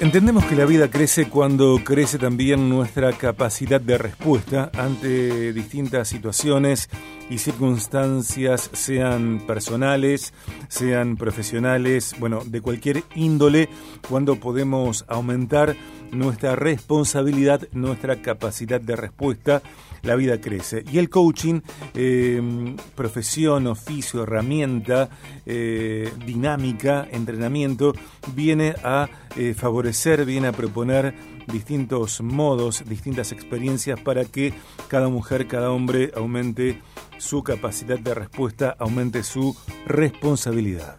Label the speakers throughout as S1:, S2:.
S1: Entendemos que la vida crece cuando crece también nuestra capacidad de respuesta ante distintas situaciones y circunstancias, sean personales, sean profesionales, bueno, de cualquier índole, cuando podemos aumentar nuestra responsabilidad, nuestra capacidad de respuesta, la vida crece. Y el coaching, eh, profesión, oficio, herramienta, eh, dinámica, entrenamiento, viene a eh, favorecer, viene a proponer distintos modos, distintas experiencias para que cada mujer, cada hombre aumente su capacidad de respuesta, aumente su responsabilidad.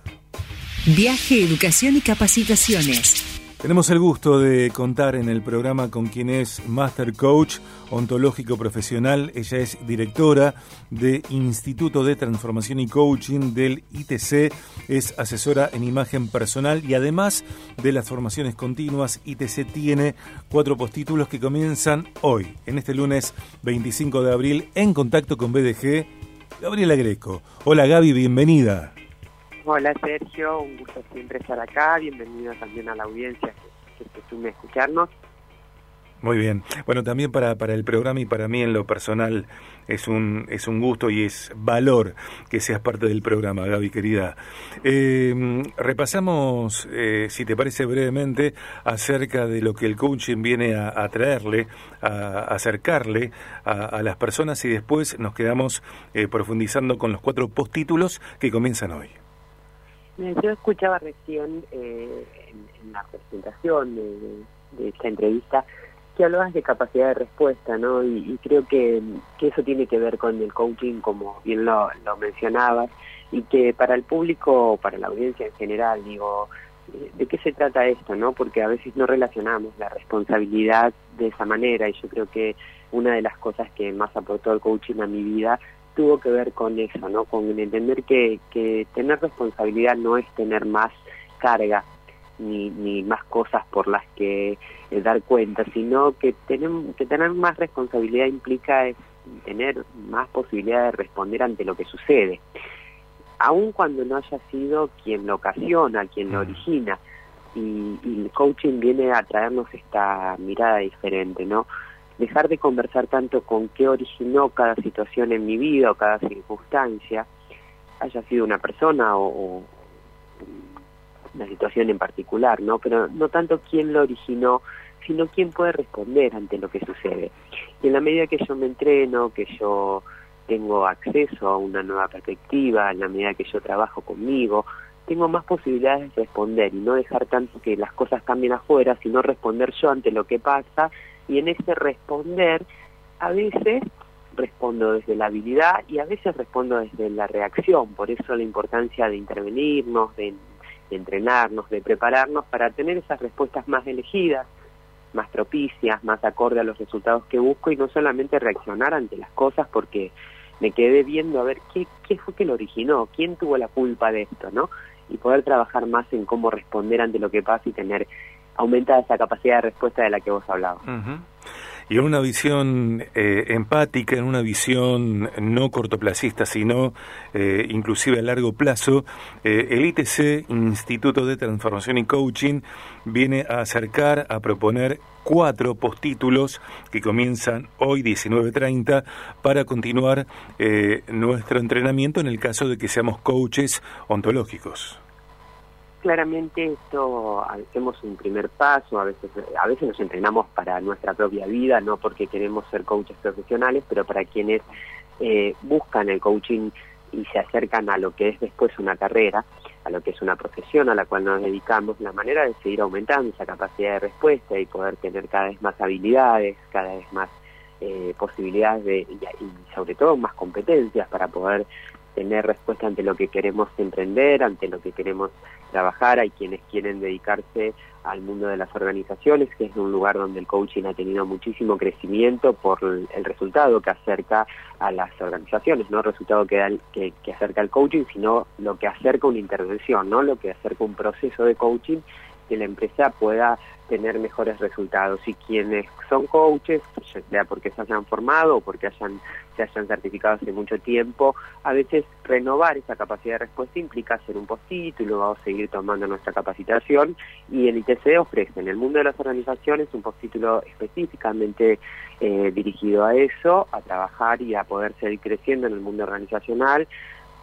S2: Viaje, educación y capacitaciones.
S1: Tenemos el gusto de contar en el programa con quien es Master Coach ontológico profesional. Ella es directora de Instituto de Transformación y Coaching del ITC, es asesora en imagen personal y además de las formaciones continuas, ITC tiene cuatro postítulos que comienzan hoy, en este lunes 25 de abril, en contacto con BDG. Gabriela Greco. Hola Gaby, bienvenida.
S3: Hola Sergio, un gusto siempre estar acá, bienvenido también a la audiencia que, se escucharnos.
S1: Muy bien. Bueno, también para, para el programa y para mí en lo personal es un, es un gusto y es valor que seas parte del programa, Gaby, querida. Eh, repasamos, eh, si te parece brevemente, acerca de lo que el coaching viene a, traerle, a, acercarle a, las personas y después nos quedamos eh, profundizando con los cuatro postítulos que comienzan hoy.
S3: Yo escuchaba recién eh, en, la presentación de, esta entrevista que hablabas de capacidad de respuesta, ¿no? Y, creo que, eso tiene que ver con el coaching, como bien lo, mencionabas, y que para el público, para la audiencia en general, digo, ¿de qué se trata esto, no? Porque a veces no relacionamos la responsabilidad de esa manera, y yo creo que una de las cosas que más aportó el coaching a mi vida tuvo que ver con eso, ¿no? Con entender que, que tener responsabilidad no es tener más carga ni, ni más cosas por las que eh, dar cuenta, sino que tener, que tener más responsabilidad implica es tener más posibilidad de responder ante lo que sucede, aun cuando no haya sido quien lo ocasiona, quien lo mm. origina. Y, y el coaching viene a traernos esta mirada diferente, ¿no? Dejar de conversar tanto con qué originó cada situación en mi vida o cada circunstancia, haya sido una persona o, una situación en particular, ¿no? Pero no tanto quién lo originó, sino quién puede responder ante lo que sucede. Y en la medida que yo me entreno, que yo tengo acceso a una nueva perspectiva, en la medida que yo trabajo conmigo, tengo más posibilidades de responder y no dejar tanto que las cosas cambien afuera, sino responder yo ante lo que pasa y en ese responder a veces respondo desde la habilidad y a veces respondo desde la reacción, por eso la importancia de intervenirnos, de, entrenarnos, de prepararnos para tener esas respuestas más elegidas, más propicias, más acorde a los resultados que busco y no solamente reaccionar ante las cosas porque me quedé viendo a ver qué, qué fue que lo originó, quién tuvo la culpa de esto, ¿no? Y poder trabajar más en cómo responder ante lo que pasa y tener aumenta esa capacidad de respuesta de la que vos hablabas.
S1: Y en una visión eh, empática, en una visión no cortoplacista, sino eh, inclusive a largo plazo, eh, el ITC, Instituto de Transformación y Coaching, viene a acercar, a proponer cuatro postítulos que comienzan hoy 19.30 para continuar nuestro entrenamiento en el caso de que seamos coaches ontológicos
S3: claramente esto hacemos un primer paso, a veces, a veces nos entrenamos para nuestra propia vida, no porque queremos ser coaches profesionales, pero para quienes eh, buscan el coaching y se acercan a lo que es después una carrera, a lo que es una profesión a la cual nos dedicamos, la manera de seguir aumentando esa capacidad de respuesta y poder tener cada vez más habilidades, cada vez más eh, posibilidades de, y sobre todo más competencias para poder tener respuesta ante lo que queremos emprender, ante lo que queremos trabajar. Hay quienes quieren dedicarse al mundo de las organizaciones, que es un lugar donde el coaching ha tenido muchísimo crecimiento por el resultado que acerca a las organizaciones, no el resultado que, da que, que acerca al coaching, sino lo que acerca una intervención, no lo que acerca un proceso de coaching que la empresa pueda tener mejores resultados. Y quienes son coaches, sea porque se hayan formado o porque hayan, se hayan certificado hace mucho tiempo, a veces renovar esa capacidad de respuesta implica hacer un postítulo, vamos a seguir tomando nuestra capacitación y el ITC ofrece en el mundo de las organizaciones un postítulo específicamente eh, dirigido a eso, a trabajar y a poder seguir creciendo en el mundo organizacional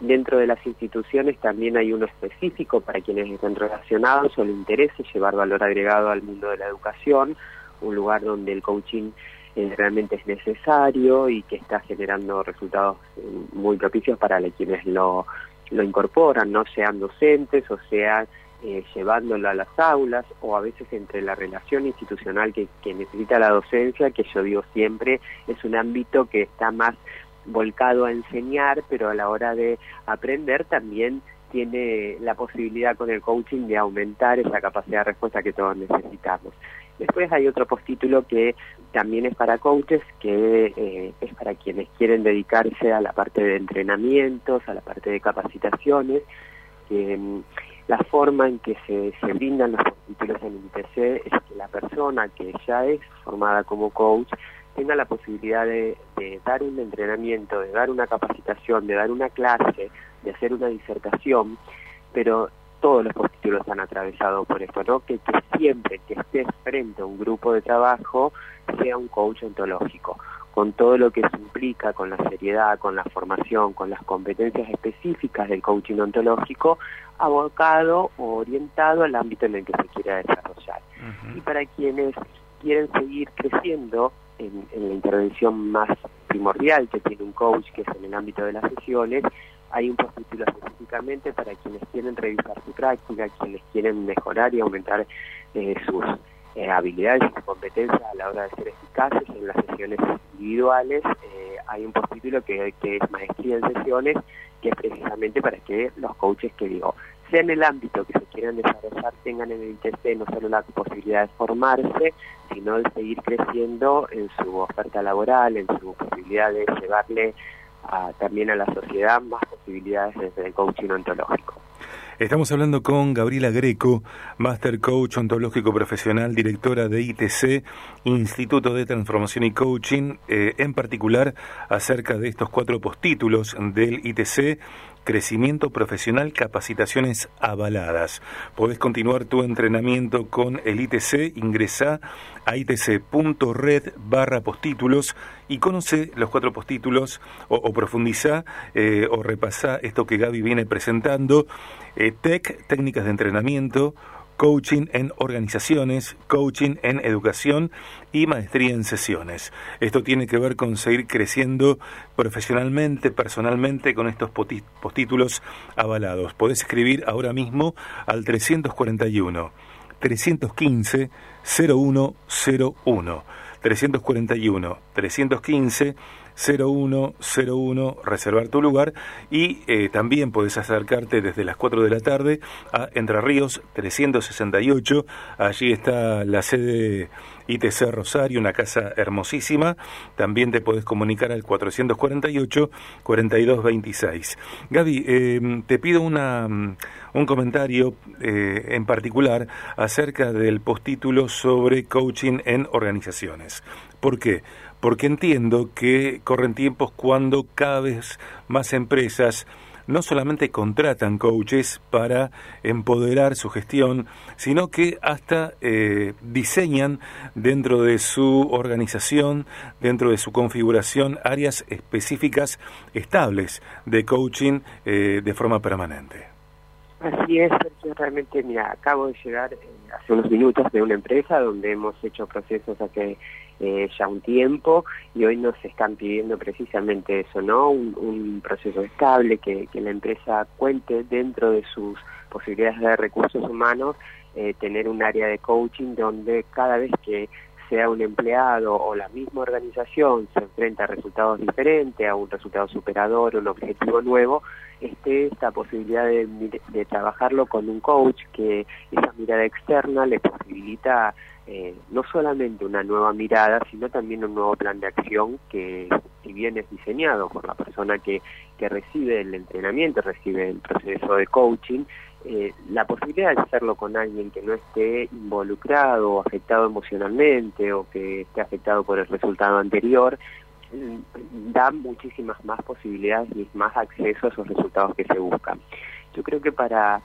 S3: Dentro de las instituciones también hay uno específico para quienes estén relacionados o les interese llevar valor agregado al mundo de la educación, un lugar donde el coaching eh, realmente es necesario y que está generando resultados eh, muy propicios para quienes lo, lo incorporan, no sean docentes o sean eh, llevándolo a las aulas o a veces entre la relación institucional que, que necesita la docencia, que yo digo siempre es un ámbito que está más volcado a enseñar, pero a la hora de aprender también tiene la posibilidad con el coaching de aumentar esa capacidad de respuesta que todos necesitamos. Después hay otro postítulo que también es para coaches, que eh, es para quienes quieren dedicarse a la parte de entrenamientos, a la parte de capacitaciones. Mm, la forma en que se, se brindan los postítulos en el ITC es que la persona que ya es formada como coach tenga la posibilidad de, dar un entrenamiento, de dar una capacitación, de dar una clase, de hacer una disertación, pero todos los postítulos han atravesado por esto, ¿no? Que, siempre que estés frente a un grupo de trabajo sea un coach ontológico, con todo lo que se implica, con la seriedad, con la formación, con las competencias específicas del coaching ontológico, abocado o orientado al ámbito en el que se quiera desarrollar. Y para quienes quieren seguir creciendo en, la intervención más primordial que tiene un coach, que es en el ámbito de las sesiones, hay un postítulo específicamente para quienes quieren revisar su práctica, quienes quieren mejorar y aumentar eh, sus eh, habilidades y sus competencias a la hora de ser eficaces en las sesiones individuales. Eh, hay un postítulo que, que es maestría en sesiones, que es precisamente para que los coaches que digo sea en el ámbito que se quieran desarrollar, tengan en el ITC no solo la posibilidad de formarse, sino de seguir creciendo en su oferta laboral, en su posibilidad de llevarle también a la sociedad más posibilidades desde el coaching ontológico.
S1: Estamos hablando con Gabriela Greco, Master Coach Ontológico Profesional, directora de ITC, Instituto de Transformación y Coaching, eh, en particular acerca de estos cuatro postítulos del ITC crecimiento profesional, capacitaciones avaladas. Podés continuar tu entrenamiento con el ITC, ingresa a itc.red barra postítulos y conoce los cuatro postítulos o, profundiza eh, o repasa esto que Gaby viene presentando. Eh, TEC, técnicas de entrenamiento, coaching en organizaciones, coaching en educación y maestría en sesiones. Esto tiene que ver con seguir creciendo profesionalmente, personalmente con estos postítulos avalados. Podés escribir ahora mismo al 341 315 0101 341 315 0101, reservar tu lugar y eh, también puedes acercarte desde las 4 de la tarde a Entre Ríos 368. Allí está la sede ITC Rosario, una casa hermosísima. También te puedes comunicar al 448-4226. Gaby, eh, te pido una, un comentario eh, en particular acerca del postítulo sobre coaching en organizaciones. ¿Por qué? Porque entiendo que corren tiempos cuando cada vez más empresas no solamente contratan coaches para empoderar su gestión, sino que hasta eh, diseñan dentro de su organización, dentro de su configuración, áreas específicas estables de coaching eh, de forma permanente.
S3: Así es, yo realmente mira, acabo de llegar eh, hace unos minutos de una empresa donde hemos hecho procesos hace eh, ya un tiempo y hoy nos están pidiendo precisamente eso, ¿no? Un, proceso estable, que, que, la empresa cuente dentro de sus posibilidades de recursos humanos, eh, tener un área de coaching donde cada vez que sea un empleado o la misma organización se enfrenta a resultados diferentes, a un resultado superador, un objetivo nuevo, esté esta posibilidad de, trabajarlo con un coach que esa mirada externa le posibilita eh, no solamente una nueva mirada, sino también un nuevo plan de acción que, si bien es diseñado por la persona que, que recibe el entrenamiento, recibe el proceso de coaching, eh, la posibilidad de hacerlo con alguien que no esté involucrado o afectado emocionalmente o que esté afectado por el resultado anterior, mm, da muchísimas más posibilidades y más acceso a esos resultados que se buscan. Yo creo que para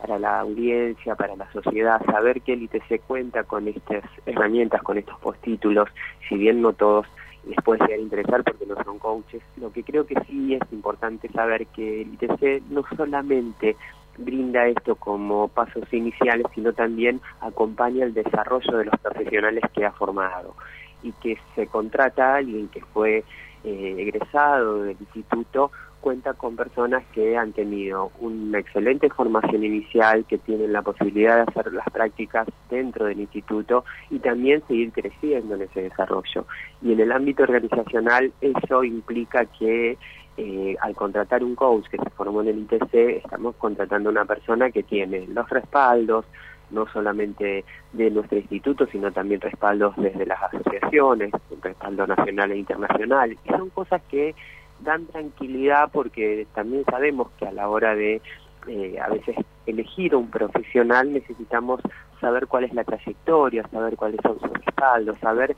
S3: para la audiencia, para la sociedad, saber que el ITC cuenta con estas herramientas, con estos postítulos, si bien no todos les puede llegar a interesar porque no son coaches, lo que creo que sí es importante saber que el ITC no solamente brinda esto como pasos iniciales, sino también acompaña el desarrollo de los profesionales que ha formado y que se contrata a alguien que fue eh, egresado del instituto cuenta con personas que han tenido una excelente formación inicial, que tienen la posibilidad de hacer las prácticas dentro del instituto y también seguir creciendo en ese desarrollo. Y en el ámbito organizacional eso implica que eh, al contratar un coach que se formó en el ITC, estamos contratando una persona que tiene los respaldos, no solamente de nuestro instituto, sino también respaldos desde las asociaciones, respaldo nacional e internacional. Y son cosas que dan tranquilidad porque también sabemos que a la hora de eh, a veces elegir un profesional necesitamos saber cuál es la trayectoria, saber cuáles son sus respaldos, saber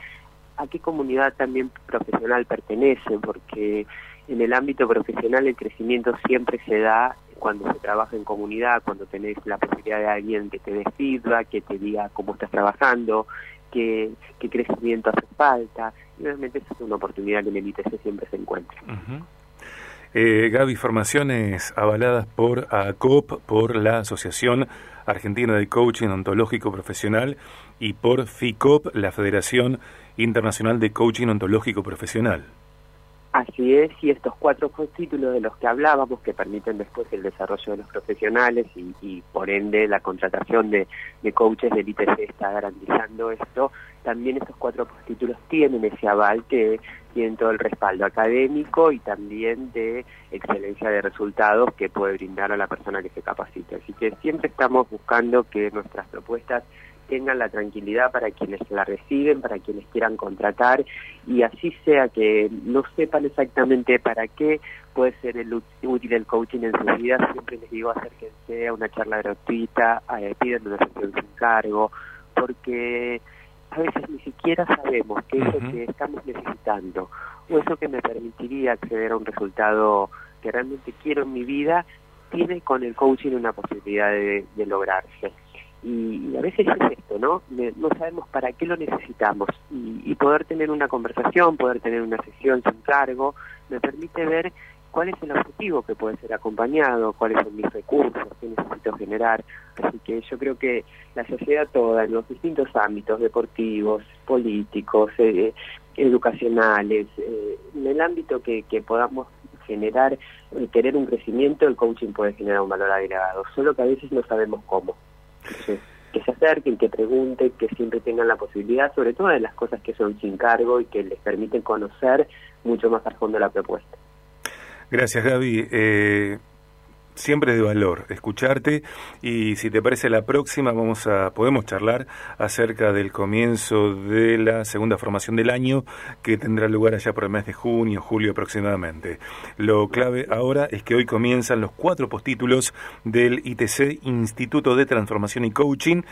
S3: a qué comunidad también profesional pertenece, porque en el ámbito profesional el crecimiento siempre se da cuando se trabaja en comunidad, cuando tenés la posibilidad de alguien que te dé que te diga cómo estás trabajando, qué, crecimiento hace falta. Y realmente esa es una oportunidad que en el ITC siempre se encuentra.
S1: eh, Gaby, formaciones avaladas por ACOP, por la Asociación Argentina de Coaching Ontológico Profesional y por FICOP, la Federación Internacional de Coaching Ontológico Profesional.
S3: Así es, y estos cuatro títulos de los que hablábamos, que permiten después el desarrollo de los profesionales y, por ende la contratación de, coaches del ITC está garantizando esto, también estos cuatro títulos tienen ese aval que tienen todo el respaldo académico y también de excelencia de resultados que puede brindar a la persona que se capacita. Así que siempre estamos buscando que nuestras propuestas tengan la tranquilidad para quienes la reciben, para quienes quieran contratar y así sea que no sepan exactamente para qué puede ser el útil el coaching en su vida, siempre les digo acérquense a una charla gratuita, eh, piden una sesión sin cargo, porque a veces ni siquiera sabemos qué es lo que estamos necesitando o eso que me permitiría acceder a un resultado que realmente quiero en mi vida tiene con el coaching una posibilidad de lograrse. Y, a veces es esto, ¿no? No sabemos para qué lo necesitamos. Y, poder tener una conversación, poder tener una sesión sin cargo, me permite ver cuál es el objetivo que puede ser acompañado, cuáles son mis recursos, qué necesito generar. Así que yo creo que la sociedad toda, en los distintos ámbitos, deportivos, políticos, eh, educacionales, eh, en el ámbito que, que podamos generar, eh, querer un crecimiento, el coaching puede generar un valor agregado, solo que a veces no sabemos cómo que se acerquen, que pregunten, que siempre tengan la posibilidad, sobre todo de las cosas que son sin cargo y que les permiten conocer mucho más a fondo la propuesta.
S1: Gracias, Gaby. Eh, siempre de valor escucharte y si te parece la próxima vamos a podemos charlar acerca del comienzo de la segunda formación del año que tendrá lugar allá por el mes de junio, julio aproximadamente. Lo clave ahora es que hoy comienzan los cuatro postítulos del ITC Instituto de Transformación y Coaching,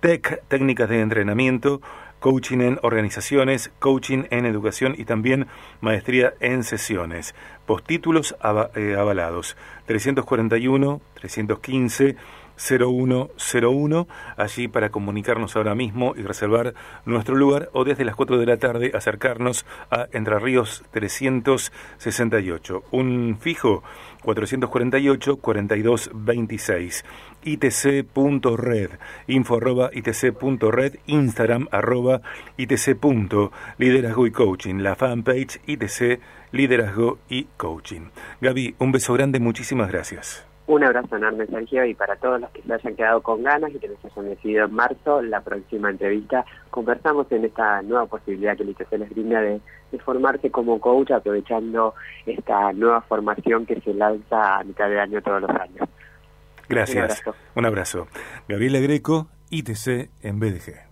S1: TEC, técnicas de entrenamiento, coaching en organizaciones, coaching en educación y también maestría en sesiones. Postítulos eh, avalados 341, 315, 0101, allí para comunicarnos ahora mismo y reservar nuestro lugar o desde las 4 de la tarde acercarnos a Entre Ríos 368. Un fijo 448 4226 itc.red, info arroba itc.red, Instagram arroba itc. Liderazgo y coaching, la fanpage itc liderazgo y coaching. Gaby, un beso grande, muchísimas gracias.
S3: Un abrazo enorme, Sergio, y para todos los que se hayan quedado con ganas y que les hayan decidido en marzo, la próxima entrevista, conversamos en esta nueva posibilidad que el ITC les brinda de, formarse como coach, aprovechando esta nueva formación que se lanza a mitad de año todos los años.
S1: Gracias. Un abrazo. Un abrazo. Gabriela Greco, ITC en BDG.